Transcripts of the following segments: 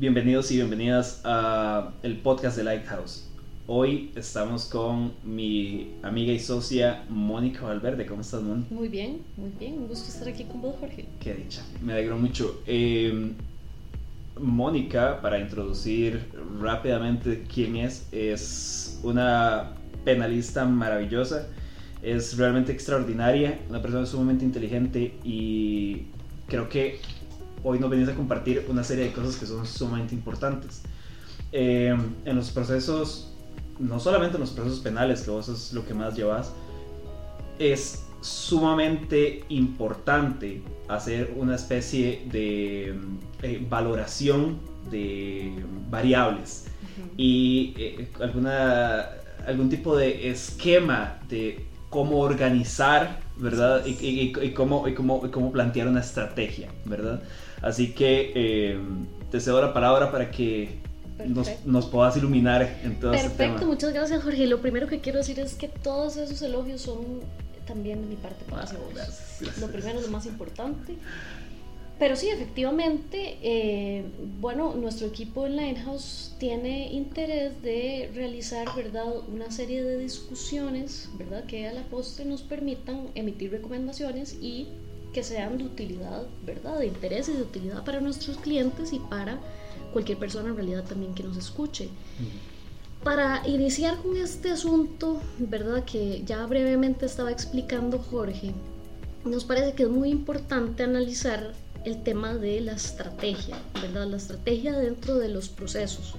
Bienvenidos y bienvenidas a el podcast de Lighthouse. Hoy estamos con mi amiga y socia Mónica Valverde. ¿Cómo estás, Mon? Muy bien, muy bien. Un gusto estar aquí con vos, Jorge. Qué dicha. Me alegro mucho. Eh, Mónica, para introducir rápidamente quién es, es una penalista maravillosa. Es realmente extraordinaria, una persona sumamente inteligente y creo que hoy nos venís a compartir una serie de cosas que son sumamente importantes. Eh, en los procesos, no solamente en los procesos penales, que vos es lo que más llevas, es sumamente importante hacer una especie de eh, valoración de variables y eh, alguna, algún tipo de esquema de cómo organizar, ¿verdad? Y, cómo, y, cómo, cómo, plantear una estrategia, ¿verdad? Así que eh, te cedo la palabra para que nos, nos, puedas iluminar en todo este Perfecto, muchas gracias Jorge. Lo primero que quiero decir es que todos esos elogios son también de mi parte para ah, vos. Lo primero es lo más importante. Pero sí, efectivamente, eh, bueno, nuestro equipo en Lighthouse tiene interés de realizar, ¿verdad?, una serie de discusiones, ¿verdad?, que a la postre nos permitan emitir recomendaciones y que sean de utilidad, ¿verdad?, de interés y de utilidad para nuestros clientes y para cualquier persona en realidad también que nos escuche. Para iniciar con este asunto, ¿verdad?, que ya brevemente estaba explicando Jorge, nos parece que es muy importante analizar el tema de la estrategia, ¿verdad? La estrategia dentro de los procesos.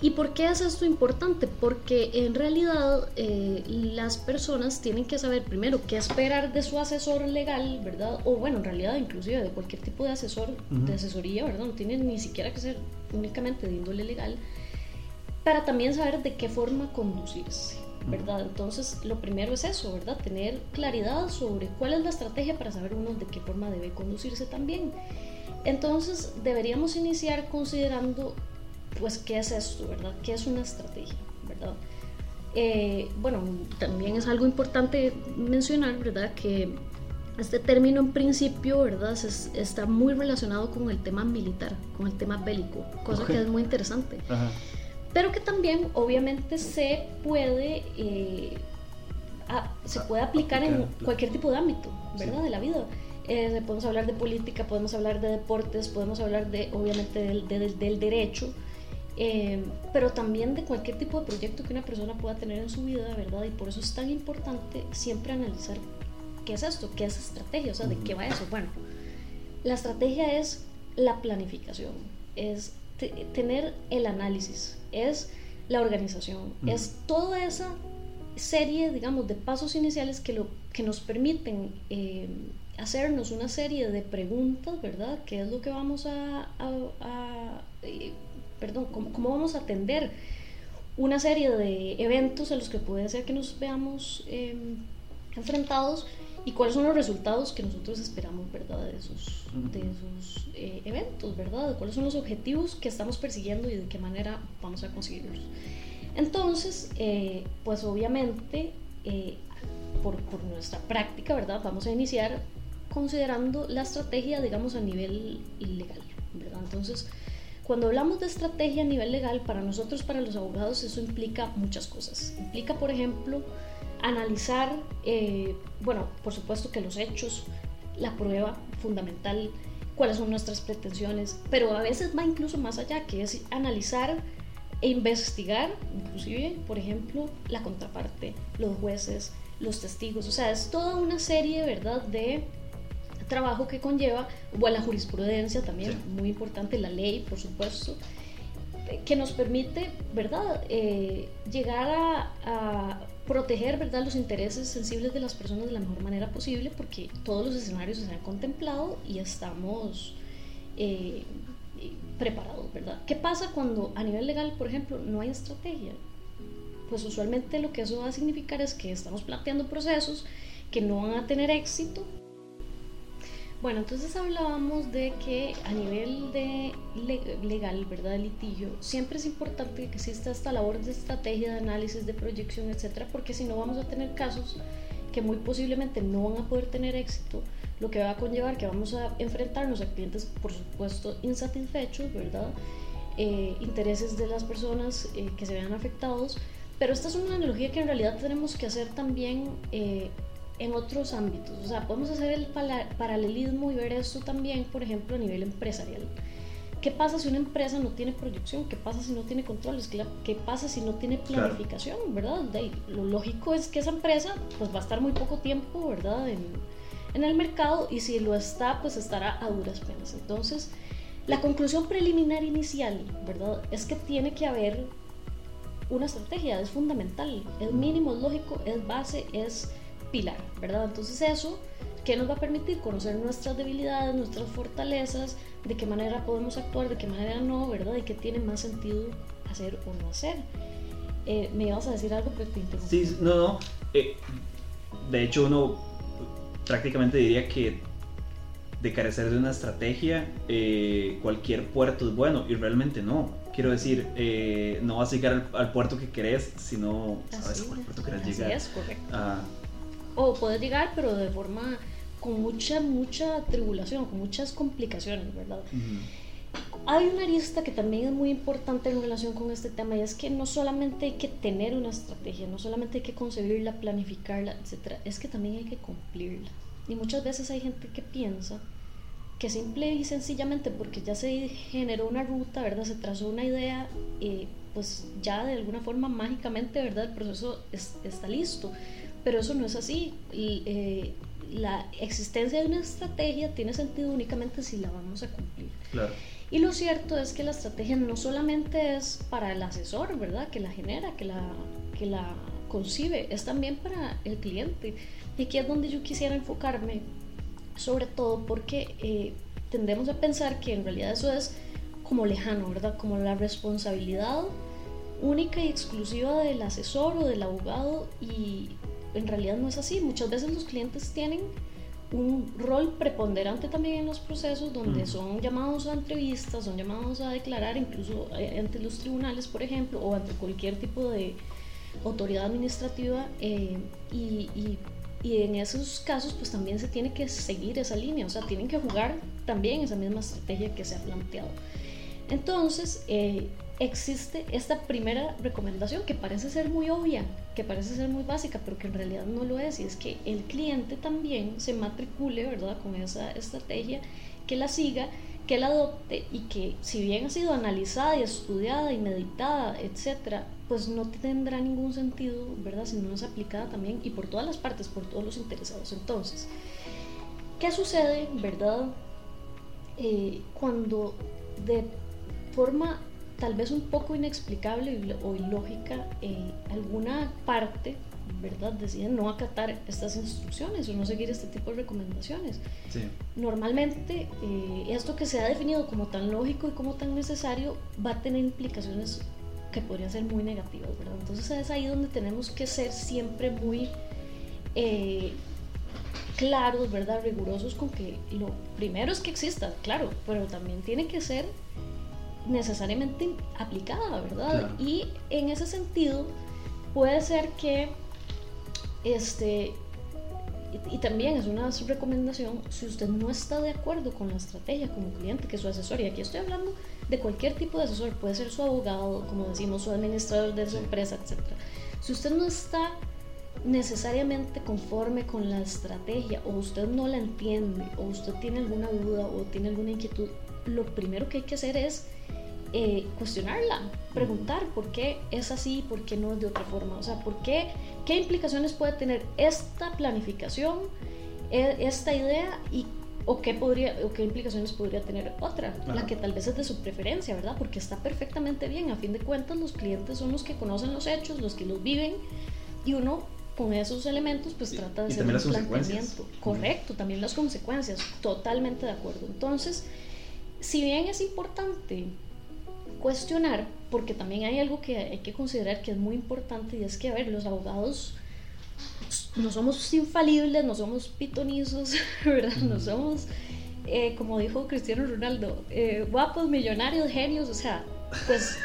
¿Y por qué es esto importante? Porque en realidad eh, las personas tienen que saber primero qué esperar de su asesor legal, ¿verdad? O bueno, en realidad inclusive de cualquier tipo de asesor, de asesoría, ¿verdad? No tiene ni siquiera que ser únicamente de índole legal, para también saber de qué forma conducirse. ¿verdad? Entonces, lo primero es eso, ¿verdad? Tener claridad sobre cuál es la estrategia para saber uno de qué forma debe conducirse también. Entonces, deberíamos iniciar considerando, pues, qué es esto, ¿verdad? ¿Qué es una estrategia, ¿verdad? Eh, bueno, también es algo importante mencionar, ¿verdad? Que este término en principio, ¿verdad? está muy relacionado con el tema militar, con el tema bélico, cosa que es muy interesante. Ajá pero que también obviamente se puede, eh, se puede aplicar en cualquier tipo de ámbito, ¿verdad? De la vida. Eh, podemos hablar de política, podemos hablar de deportes, podemos hablar de, obviamente, del, del, derecho, eh, pero también de cualquier tipo de proyecto que una persona pueda tener en su vida, ¿verdad? Y por eso es tan importante siempre analizar qué es esto, qué es estrategia, o sea, de qué va eso. Bueno, la estrategia es la planificación, es tener el análisis, es la organización, es toda esa serie, digamos, de pasos iniciales que, lo, que nos permiten eh, hacernos una serie de preguntas, ¿verdad? ¿Qué es lo que vamos a, eh, perdón, cómo, vamos a atender una serie de eventos a los que puede ser que nos veamos eh, enfrentados y cuáles son los resultados que nosotros esperamos, ¿verdad? De esos, de esos eh, eventos, ¿verdad? ¿Cuáles son los objetivos que estamos persiguiendo y de qué manera vamos a conseguirlos? Entonces, eh, pues obviamente, eh, por, por, nuestra práctica, ¿verdad? Vamos a iniciar considerando la estrategia, digamos, a nivel legal, ¿verdad? Entonces, cuando hablamos de estrategia a nivel legal, para nosotros, para los abogados, eso implica muchas cosas. Implica, por ejemplo, analizar, eh, bueno, por supuesto que los hechos, la prueba fundamental, cuáles son nuestras pretensiones, pero a veces va incluso más allá, que es analizar e investigar, inclusive, por ejemplo, la contraparte, los jueces, los testigos, o sea, es toda una serie, ¿verdad?, de trabajo que conlleva, o la jurisprudencia también, muy importante, la ley, por supuesto, que nos permite, ¿verdad?, eh, llegar a proteger ¿verdad? los intereses sensibles de las personas de la mejor manera posible porque todos los escenarios se han contemplado y estamos eh, preparados, ¿verdad? ¿Qué pasa cuando a nivel legal, por ejemplo, no hay estrategia? Pues usualmente lo que eso va a significar es que estamos planteando procesos que no van a tener éxito bueno, entonces hablábamos de que a nivel de legal, ¿verdad? De litigio, siempre es importante que exista esta labor de estrategia, de análisis, de proyección, etcétera, porque si no vamos a tener casos que muy posiblemente no van a poder tener éxito, lo que va a conllevar que vamos a enfrentarnos a clientes, por supuesto, insatisfechos, ¿verdad? Eh, intereses de las personas eh, que se vean afectados, pero esta es una analogía que en realidad tenemos que hacer también eh, en otros ámbitos. O sea, podemos hacer el paralelismo y ver esto también, por ejemplo, a nivel empresarial. ¿Qué pasa si una empresa no tiene proyección? ¿Qué pasa si no tiene controles? ¿Qué pasa si no tiene planificación? ¿Verdad? lo lógico es que esa empresa pues, va a estar muy poco tiempo, ¿verdad? En, en el mercado y si lo está, pues estará a duras penas. Entonces, la conclusión preliminar inicial, ¿verdad? Es que tiene que haber una estrategia, es fundamental, es mínimo, es lógico, es base, es pilar, ¿verdad? Entonces eso, ¿qué nos va a permitir? Conocer nuestras debilidades, nuestras fortalezas, de qué manera podemos actuar, de qué manera no, ¿verdad? Y qué tiene más sentido hacer o no hacer. Eh, ¿Me ibas a decir algo, pero Sí, no, no. Eh, de hecho, uno prácticamente diría que de carecer de una estrategia, eh, cualquier puerto es bueno y realmente no. Quiero decir, no vas a llegar al, puerto que querés si no sabes cuál puerto querés llegar. Es correcto. Ah, o puedes llegar, pero de forma con mucha, mucha tribulación, con muchas complicaciones, ¿verdad? Hay una arista que también es muy importante en relación con este tema y es que no solamente hay que tener una estrategia, no solamente hay que concebirla, planificarla, etc. Es que también hay que cumplirla. Y muchas veces hay gente que piensa que simple y sencillamente porque ya se generó una ruta, ¿verdad? Se trazó una idea, eh, pues ya de alguna forma mágicamente, ¿verdad? El proceso está listo pero eso no es así. Y, eh, la existencia de una estrategia tiene sentido únicamente si la vamos a cumplir. Claro. Y lo cierto es que la estrategia no solamente es para el asesor, ¿verdad? Que la genera, que la, que la concibe, es también para el cliente. Y aquí es donde yo quisiera enfocarme, sobre todo porque eh, tendemos a pensar que en realidad eso es como lejano, ¿verdad? Como la responsabilidad única y exclusiva del asesor o del abogado y en realidad no es así. Muchas veces los clientes tienen un rol preponderante también en los procesos donde son llamados a entrevistas, son llamados a declarar incluso eh, ante los tribunales, por ejemplo, o ante cualquier tipo de autoridad administrativa eh, y, y, y, en esos casos pues también se tiene que seguir esa línea, o sea, tienen que jugar también esa misma estrategia que se ha planteado. Entonces, eh, existe esta primera recomendación que parece ser muy obvia, que parece ser muy básica, pero que en realidad no lo es, y es que el cliente también se matricule, ¿verdad?, con esa estrategia, que la siga, que la adopte y que si bien ha sido analizada y estudiada y meditada, etcétera, pues no tendrá ningún sentido, ¿verdad?, si no es aplicada también y por todas las partes, por todos los interesados. Entonces, ¿qué sucede, verdad, eh, cuando de forma tal vez un poco inexplicable o ilógica, eh, alguna parte, ¿verdad?, deciden no acatar estas instrucciones o no seguir este tipo de recomendaciones. Normalmente, eh, esto que se ha definido como tan lógico y como tan necesario va a tener implicaciones que podrían ser muy negativas, ¿verdad? Entonces es ahí donde tenemos que ser siempre muy eh, claros, ¿verdad? Rigurosos con que lo primero es que exista, claro, pero también tiene que ser necesariamente aplicada, ¿verdad? Y en ese sentido puede ser que este y, también es una recomendación si usted no está de acuerdo con la estrategia como cliente que su asesor y aquí estoy hablando de cualquier tipo de asesor puede ser su abogado como decimos su administrador de su empresa etcétera. Si usted no está necesariamente conforme con la estrategia o usted no la entiende o usted tiene alguna duda o tiene alguna inquietud lo primero que hay que hacer es eh, cuestionarla, preguntar por qué es así, por qué no es de otra forma, o sea, por qué, qué implicaciones puede tener esta planificación, e, esta idea y o qué podría o qué implicaciones podría tener otra, la que tal vez es de su preferencia, ¿verdad? Porque está perfectamente bien, a fin de cuentas los clientes son los que conocen los hechos, los que los viven y uno con esos elementos pues trata de hacer un planteamiento correcto, también las consecuencias, totalmente de acuerdo. Entonces, si bien es importante cuestionar, porque también hay algo que hay que considerar que es muy importante y es que, a ver, los abogados no somos infalibles, no somos pitonizos, ¿verdad? No somos, eh, como dijo Cristiano Ronaldo, eh, guapos, millonarios, genios, o sea, pues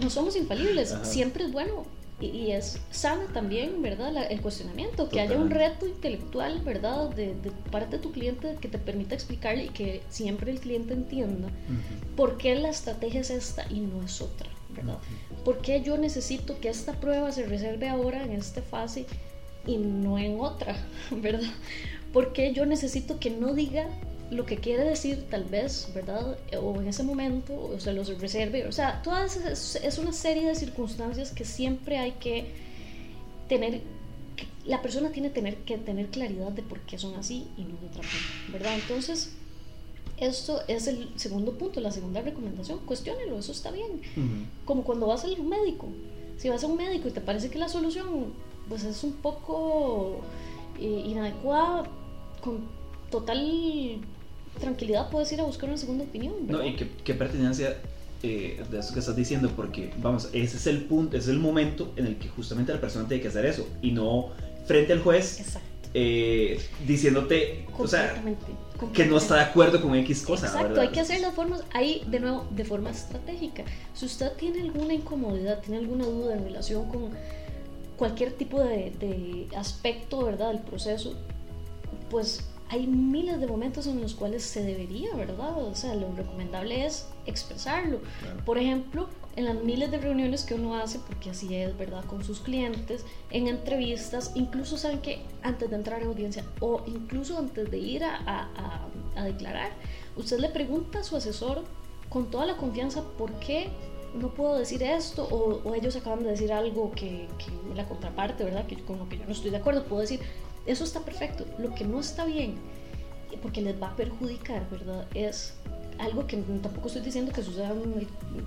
no somos infalibles. Siempre es bueno y, es sana también, ¿verdad? el cuestionamiento, que haya un reto intelectual, ¿verdad? De, parte de tu cliente que te permita explicarle y que siempre el cliente entienda por qué la estrategia es esta y no es otra, ¿verdad? ¿Por qué yo necesito que esta prueba se reserve ahora en esta fase y no en otra, ¿verdad? ¿Por qué yo necesito que no diga lo que quiere decir tal vez, ¿verdad? O en ese momento, o se los reserve. O sea, todas es, es una serie de circunstancias que siempre hay que tener, la persona tiene tener, que tener claridad de por qué son así y no de otra forma, ¿verdad? Entonces, esto es el segundo punto, la segunda recomendación, cuestiónelo, eso está bien. Como cuando vas al médico. Si vas a un médico y te parece que la solución pues es un poco eh, inadecuada, con total tranquilidad puedes ir a buscar una segunda opinión. No, y qué, pertinencia eh, de eso que estás diciendo, porque vamos, ese es el punto, ese es el momento en el que justamente la persona tiene que hacer eso y no frente al juez. Eh, diciéndote, o sea, que no está de acuerdo con X cosa. Exacto, hay que hacer las formas, ahí de nuevo, de forma estratégica. Si usted tiene alguna incomodidad, tiene alguna duda en relación con cualquier tipo de, de aspecto, ¿verdad?, del proceso, pues hay miles de momentos en los cuales se debería, ¿verdad? O sea, lo recomendable es expresarlo. Por ejemplo, en las miles de reuniones que uno hace, porque así es, ¿verdad? Con sus clientes, en entrevistas, incluso saben que antes de entrar a audiencia o incluso antes de ir a, a, a, declarar, usted le pregunta a su asesor con toda la confianza por qué no puedo decir esto o, o ellos acaban de decir algo que, que, la contraparte, ¿verdad? Que con lo que yo no estoy de acuerdo, puedo decir, eso está perfecto. Lo que no está bien, porque les va a perjudicar, ¿verdad? Es algo que tampoco estoy diciendo que suceda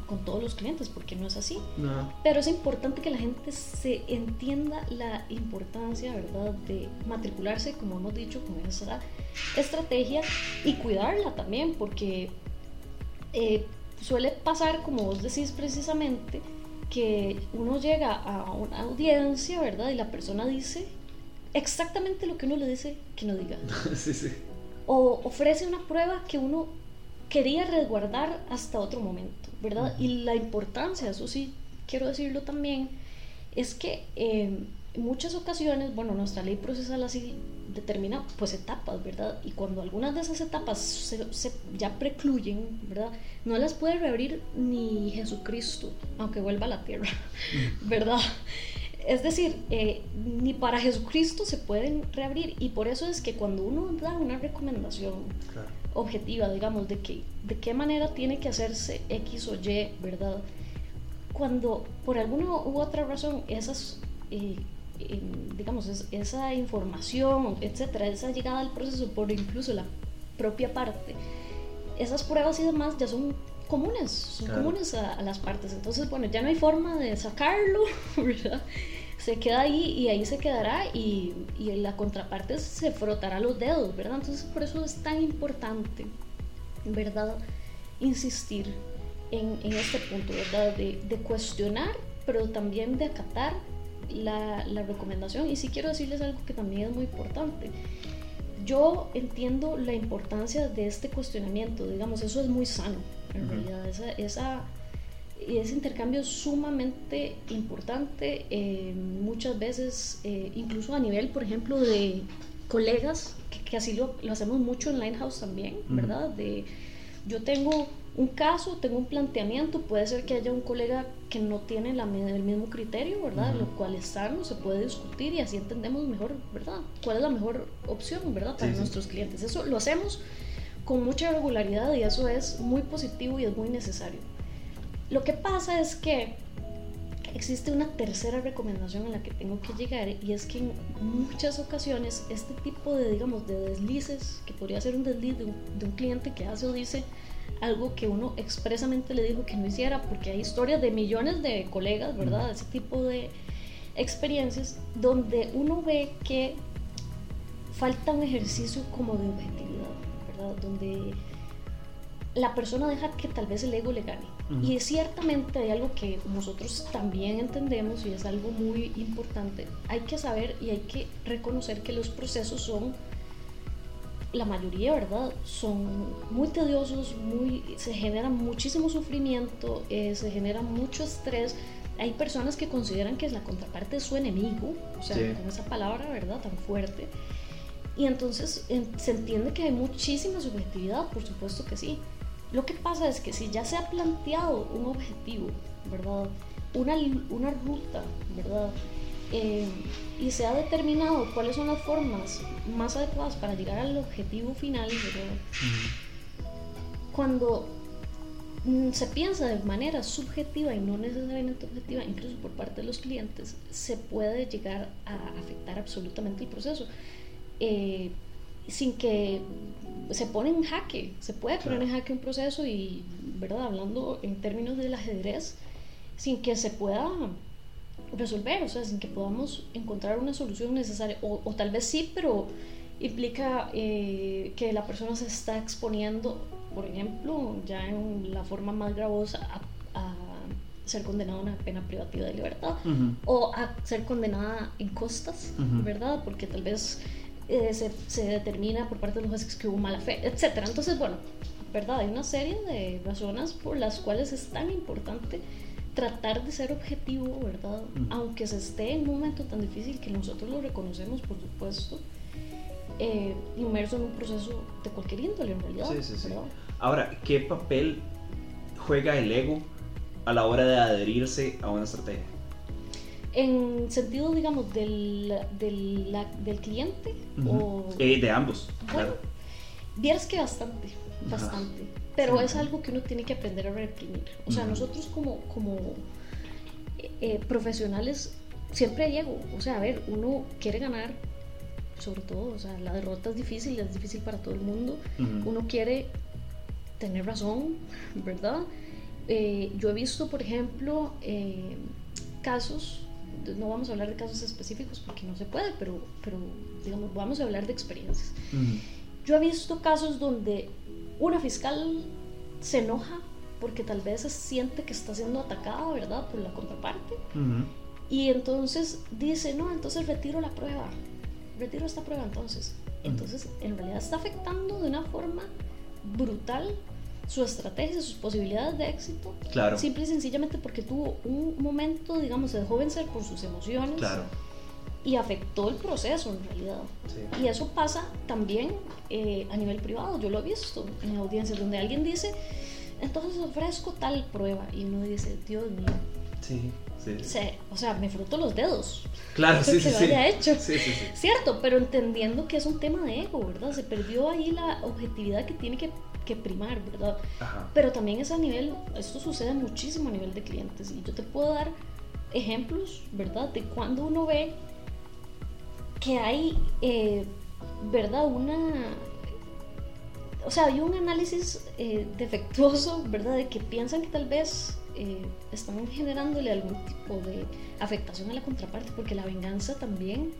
con todos los clientes, porque no es así. Pero es importante que la gente se entienda la importancia, ¿verdad?, de matricularse, como hemos dicho, con esa estrategia y cuidarla también, porque eh, suele pasar, como vos decís precisamente, que uno llega a una audiencia, ¿verdad?, y la persona dice exactamente lo que uno le dice que no diga. sí, sí. O ofrece una prueba que uno quería resguardar hasta otro momento, ¿verdad? Y la importancia, eso sí, quiero decirlo también, es que en muchas ocasiones, bueno, nuestra ley procesal así determina pues etapas, ¿verdad? Y cuando algunas de esas etapas se, ya precluyen, ¿verdad? No las puede reabrir ni Jesucristo, aunque vuelva a la tierra, ¿verdad? Es decir, eh, ni para Jesucristo se pueden reabrir y por eso es que cuando uno da una recomendación objetiva, digamos, de, que, de qué manera tiene que hacerse X o Y, ¿verdad? Cuando por alguna u otra razón esas, eh, digamos, esa información, etcétera, esa llegada al proceso por incluso la propia parte, esas pruebas y demás ya son comunes, son comunes a, las partes. Entonces, bueno, ya no hay forma de sacarlo, ¿verdad? Se queda ahí y ahí se quedará y, y la contraparte se frotará los dedos, ¿verdad? Entonces, por eso es tan importante, ¿verdad? Insistir en, en este punto, ¿verdad? De, de, cuestionar, pero también de acatar la, la recomendación. Y sí quiero decirles algo que también es muy importante yo entiendo la importancia de este cuestionamiento, digamos, eso es muy sano, en realidad. Esa, esa, ese intercambio es sumamente importante, eh, muchas veces, eh, incluso a nivel, por ejemplo, de colegas, que, así lo, lo, hacemos mucho en Linehouse también, ¿verdad? De, yo tengo un caso, tengo un planteamiento, puede ser que haya un colega que no tiene la, el mismo criterio, ¿verdad? Lo cual es sano, se puede discutir y así entendemos mejor, ¿verdad? ¿Cuál es la mejor opción, ¿verdad? Para nuestros clientes. Eso lo hacemos con mucha regularidad y eso es muy positivo y es muy necesario. Lo que pasa es que existe una tercera recomendación a la que tengo que llegar y es que en muchas ocasiones este tipo de, digamos, de deslices, que podría ser un desliz de un, cliente que hace o dice algo que uno expresamente le dijo que no hiciera, porque hay historias de millones de colegas, ¿verdad? Ese tipo de experiencias donde uno ve que falta un ejercicio como de objetividad donde la persona deja que tal vez el ego le gane. Y ciertamente hay algo que nosotros también entendemos y es algo muy importante. Hay que saber y hay que reconocer que los procesos son, la mayoría, ¿verdad? Son muy tediosos, muy, se genera muchísimo sufrimiento, eh, se genera mucho estrés hay personas que consideran que la contraparte es su enemigo, o sea, con esa palabra, ¿verdad? Tan fuerte. Y entonces se entiende que hay muchísima subjetividad, por supuesto que sí. Lo que pasa es que si ya se ha planteado un objetivo, ¿verdad? Una, una ruta, ¿verdad? Eh, y se ha determinado cuáles son las formas más adecuadas para llegar al objetivo final, ¿verdad? Cuando mm, se piensa de manera subjetiva y no necesariamente objetiva, incluso por parte de los clientes, se puede llegar a afectar absolutamente el proceso. Eh, sin que se pone en jaque, se puede poner en jaque un proceso y, ¿verdad? Hablando en términos del ajedrez, sin que se pueda resolver, o sea, sin que podamos encontrar una solución necesaria, o, tal vez sí, pero implica eh, que la persona se está exponiendo, por ejemplo, ya en la forma más gravosa, a, ser condenada a una pena privativa de libertad, o a ser condenada en costas, ¿verdad? Porque tal vez eh, se, se, determina por parte de los jueces que hubo mala fe, etc. Entonces, bueno, ¿verdad? Hay una serie de razones por las cuales es tan importante tratar de ser objetivo, ¿verdad? Aunque se esté en un momento tan difícil que nosotros lo reconocemos, por supuesto, eh, inmerso en un proceso de cualquier índole, en realidad. Sí, sí, sí. Ahora, ¿qué papel juega el ego a la hora de adherirse a una estrategia? En sentido, digamos, del, del, del cliente o... Eh, de ambos, claro. Vieras que bastante, bastante. Pero es algo que uno tiene que aprender a reprimir. O sea, nosotros como, como eh, eh, profesionales siempre llego. O sea, a ver, uno quiere ganar, sobre todo, o sea, la derrota es difícil, es difícil para todo el mundo. Uno quiere tener razón, ¿verdad? yo he visto, por ejemplo, casos no vamos a hablar de casos específicos porque no se puede, pero, pero digamos, vamos a hablar de experiencias. Yo he visto casos donde una fiscal se enoja porque tal vez se siente que está siendo atacada, ¿verdad?, por la contraparte. Y entonces dice, no, entonces retiro la prueba, retiro esta prueba entonces. Entonces, en realidad está afectando de una forma brutal su estrategia, sus posibilidades de éxito. Claro. Simple y sencillamente porque tuvo un momento, digamos, de joven ser por sus emociones. Claro. Y afectó el proceso en realidad. Y eso pasa también eh, a nivel privado. Yo lo he visto en audiencias donde alguien dice, entonces ofrezco tal prueba. Y uno dice, Dios mío. Sí. Sí. o sea, me fruto los dedos. Claro, sí, sí, sí. hecho. Sí, sí, sí. Cierto, pero entendiendo que es un tema de ego, ¿verdad? Se perdió ahí la objetividad que tiene que que primar, ¿verdad? Pero también es a nivel, esto sucede muchísimo a nivel de clientes y yo te puedo dar ejemplos, ¿verdad? De cuando uno ve que hay, eh, ¿verdad? Una... O sea, hay un análisis eh, defectuoso, ¿verdad? De que piensan que tal vez eh, están generándole algún tipo de afectación a la contraparte, porque la venganza también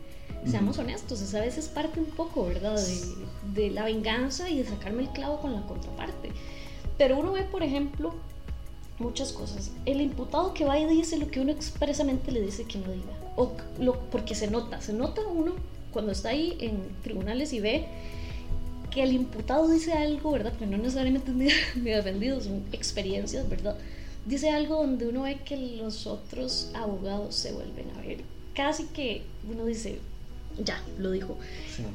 Seamos honestos, esa vez es parte un poco, ¿verdad? De, de, la venganza y de sacarme el clavo con la contraparte. Pero uno ve, por ejemplo, muchas cosas. El imputado que va y dice lo que uno expresamente le dice que no diga. O lo, porque se nota, se nota uno cuando está ahí en tribunales y ve que el imputado dice algo, ¿verdad? Pero no necesariamente ni, ni defendido, son experiencias, ¿verdad? Dice algo donde uno ve que los otros abogados se vuelven a ver. Casi que uno dice, ya, lo dijo.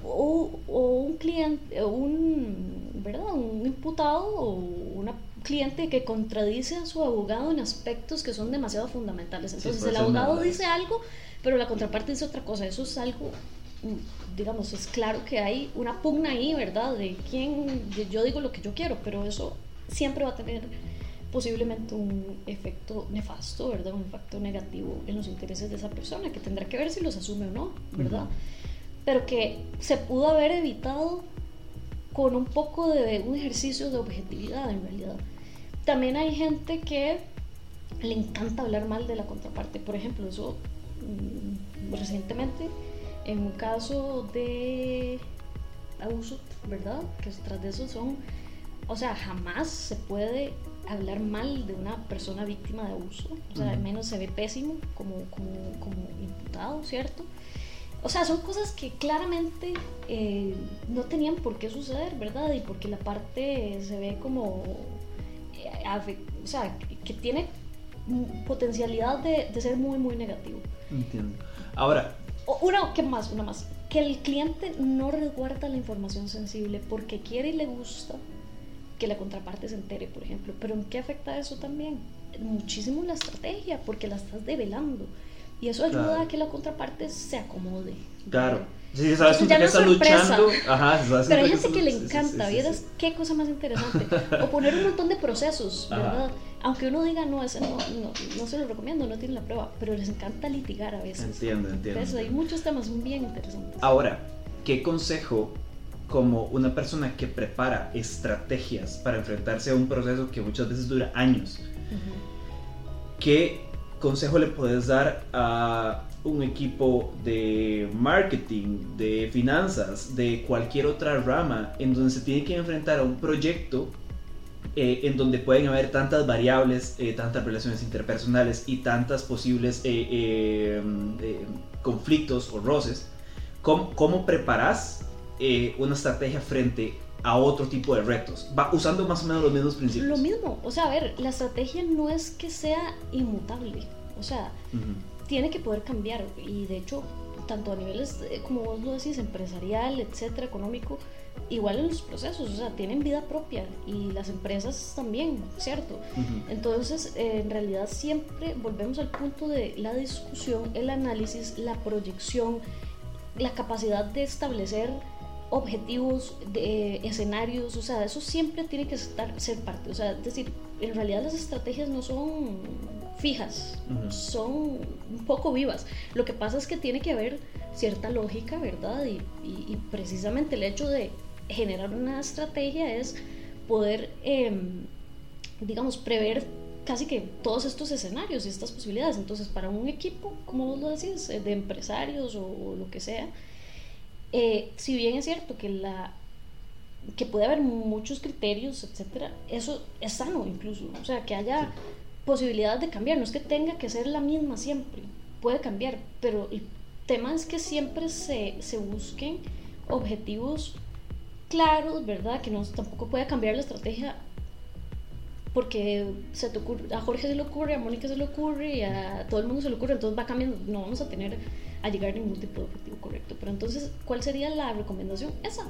O, un cliente, un, ¿verdad? un imputado o una cliente que contradice a su abogado en aspectos que son demasiado fundamentales. Entonces el abogado dice algo, pero la contraparte dice otra cosa. Eso es algo, digamos, es claro que hay una pugna ahí, ¿verdad? De quién, yo digo lo que yo quiero, pero eso siempre va a tener posiblemente un efecto nefasto, ¿verdad? Un efecto negativo en los intereses de esa persona, que tendrá que ver si los asume o no, ¿verdad? Pero que se pudo haber evitado con un poco de un ejercicio de objetividad en realidad. También hay gente que le encanta hablar mal de la contraparte. Por ejemplo, eso mm, recientemente, en un caso de abuso, ¿verdad? Que tras de eso son, o sea, jamás se puede hablar mal de una persona víctima de abuso, o sea, al menos se ve pésimo como, como, como, imputado, ¿cierto? O sea, son cosas que claramente eh, no tenían por qué suceder, ¿verdad? Y porque la parte se ve como, eh, o sea, que tiene potencialidad de, de ser muy, muy negativo. Entiendo. Ahora... Una, ¿qué más? Una más. Que el cliente no resguarda la información sensible porque quiere y le gusta que la contraparte se entere, por ejemplo. Pero ¿en qué afecta eso también? Muchísimo la estrategia, porque la estás develando. Y eso ayuda a que la contraparte se acomode. Claro. Sí, sabes con qué está luchando. Ajá, sabes Pero hay gente que le encanta, ¿vieras qué cosa más interesante? O poner un montón de procesos, ¿verdad? Aunque uno diga, no, ese no, no, no, se lo recomiendo, no tiene la prueba, pero les encanta litigar a veces. Entiendo, entiendo. Entonces, hay muchos temas bien interesantes. Ahora, ¿qué consejo como una persona que prepara estrategias para enfrentarse a un proceso que muchas veces dura años? ¿Qué consejo le puedes dar a un equipo de marketing, de finanzas, de cualquier otra rama en donde se tiene que enfrentar a un proyecto eh, en donde pueden haber tantas variables, eh, tantas relaciones interpersonales y tantas posibles eh, conflictos o roces? ¿Cómo, cómo preparas una estrategia frente a otro tipo de retos, va usando más o menos los mismos principios. Lo mismo, o sea, a ver, la estrategia no es que sea inmutable, o sea, tiene que poder cambiar. Y de hecho, tanto a niveles, eh, como vos lo decís, empresarial, etcétera, económico, igual en los procesos, o sea, tienen vida propia. Y las empresas también, ¿cierto? Entonces, eh, en realidad siempre volvemos al punto de la discusión, el análisis, la proyección, la capacidad de establecer objetivos, de, escenarios, o sea, eso siempre tiene que estar, ser parte, o sea, es decir, en realidad las estrategias no son fijas, son un poco vivas. Lo que pasa es que tiene que haber cierta lógica, ¿verdad? Y, precisamente el hecho de generar una estrategia es poder, em, digamos, prever casi que todos estos escenarios y estas posibilidades. Entonces, para un equipo, como vos lo decís, eh, de empresarios o, lo que sea, eh, si bien es cierto que la que puede haber muchos criterios, etcétera, eso es sano incluso, o sea, que haya posibilidad de cambiar, no es que tenga que ser la misma siempre, puede cambiar, pero el tema es que siempre se, se busquen objetivos claros, ¿verdad? Que no tampoco pueda cambiar la estrategia porque se te ocurre, a Jorge se le ocurre, a Mónica se le ocurre y a todo el mundo se le ocurre, entonces va cambiando, no vamos a tener a llegar a ningún tipo de objetivo correcto. Pero entonces, ¿cuál sería la recomendación? Esa.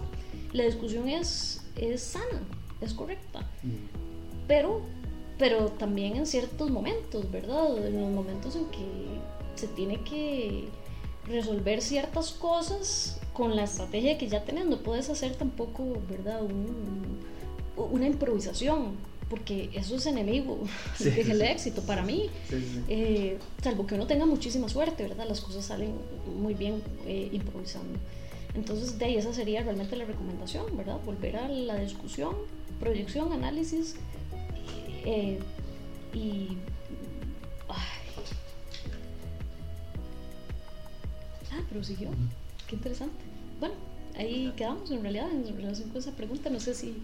La discusión es, es sana, es correcta. Mm. Pero pero también en ciertos momentos, ¿verdad? En los momentos en que se tiene que resolver ciertas cosas con la estrategia que ya tenés, no puedes hacer tampoco, ¿verdad? una improvisación, porque eso es enemigo del éxito para mí, eh, salvo que uno tenga muchísima suerte, ¿verdad? Las cosas salen muy bien eh, improvisando. Entonces, de ahí esa sería realmente la recomendación, ¿verdad? Volver a la discusión, proyección, análisis eh, y. Ah, pero siguió. Qué interesante. Bueno, ahí quedamos en realidad en relación con esa pregunta. No sé si.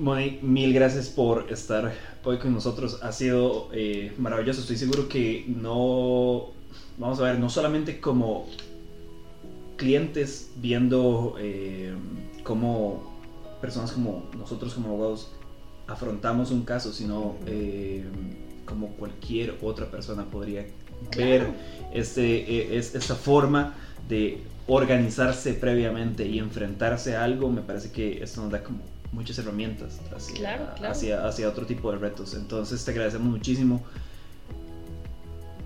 Moni, mil gracias por estar hoy con nosotros. Ha sido eh, maravilloso. Estoy seguro que no. Vamos a ver, no solamente como clientes viendo eh, cómo personas como nosotros como abogados afrontamos un caso, sino eh, como cualquier otra persona podría ver este, e, es, esta forma de organizarse previamente y enfrentarse a algo, me parece que esto nos da como muchas herramientas hacia, hacia, hacia otro tipo de retos. Entonces te agradecemos muchísimo.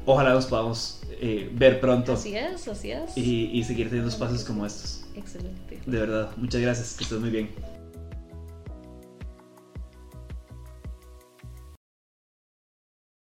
Ojalá nos podamos eh, ver pronto. Así es, así es. Y, y seguir teniendo espacios como estos. Excelente. De verdad, muchas gracias, que estés muy bien.